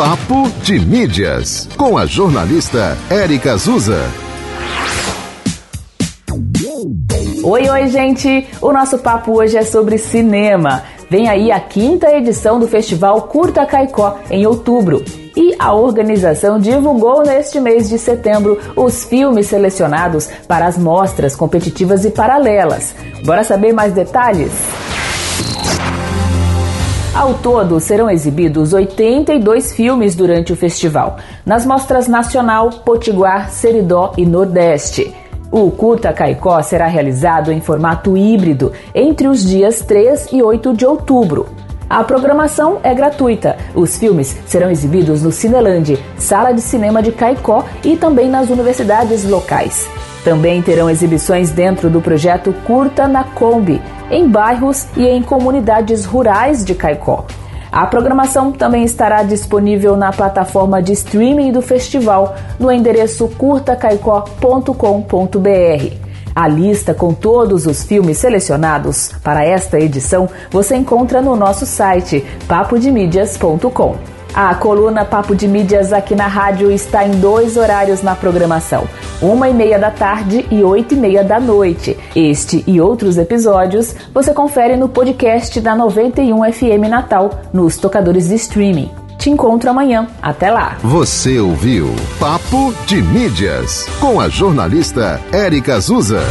Papo de Mídias, com a jornalista Érica Azusa. Oi, oi, gente! O nosso papo hoje é sobre cinema. Vem aí a quinta edição do Festival Curta Caicó, em outubro. E a organização divulgou neste mês de setembro os filmes selecionados para as mostras competitivas e paralelas. Bora saber mais detalhes? Ao todo, serão exibidos 82 filmes durante o festival, nas mostras Nacional, Potiguar, Seridó e Nordeste. O Curta Caicó será realizado em formato híbrido entre os dias 3 e 8 de outubro. A programação é gratuita. Os filmes serão exibidos no Cineland, Sala de Cinema de Caicó e também nas universidades locais. Também terão exibições dentro do projeto Curta na Kombi, em bairros e em comunidades rurais de Caicó. A programação também estará disponível na plataforma de streaming do festival no endereço curtacaicó.com.br. A lista com todos os filmes selecionados para esta edição você encontra no nosso site papodemídias.com. A coluna Papo de Mídias aqui na rádio está em dois horários na programação, uma e meia da tarde e oito e meia da noite. Este e outros episódios você confere no podcast da 91 FM Natal, nos tocadores de streaming. Te encontro amanhã. Até lá. Você ouviu Papo de Mídias com a jornalista Érica Azusa.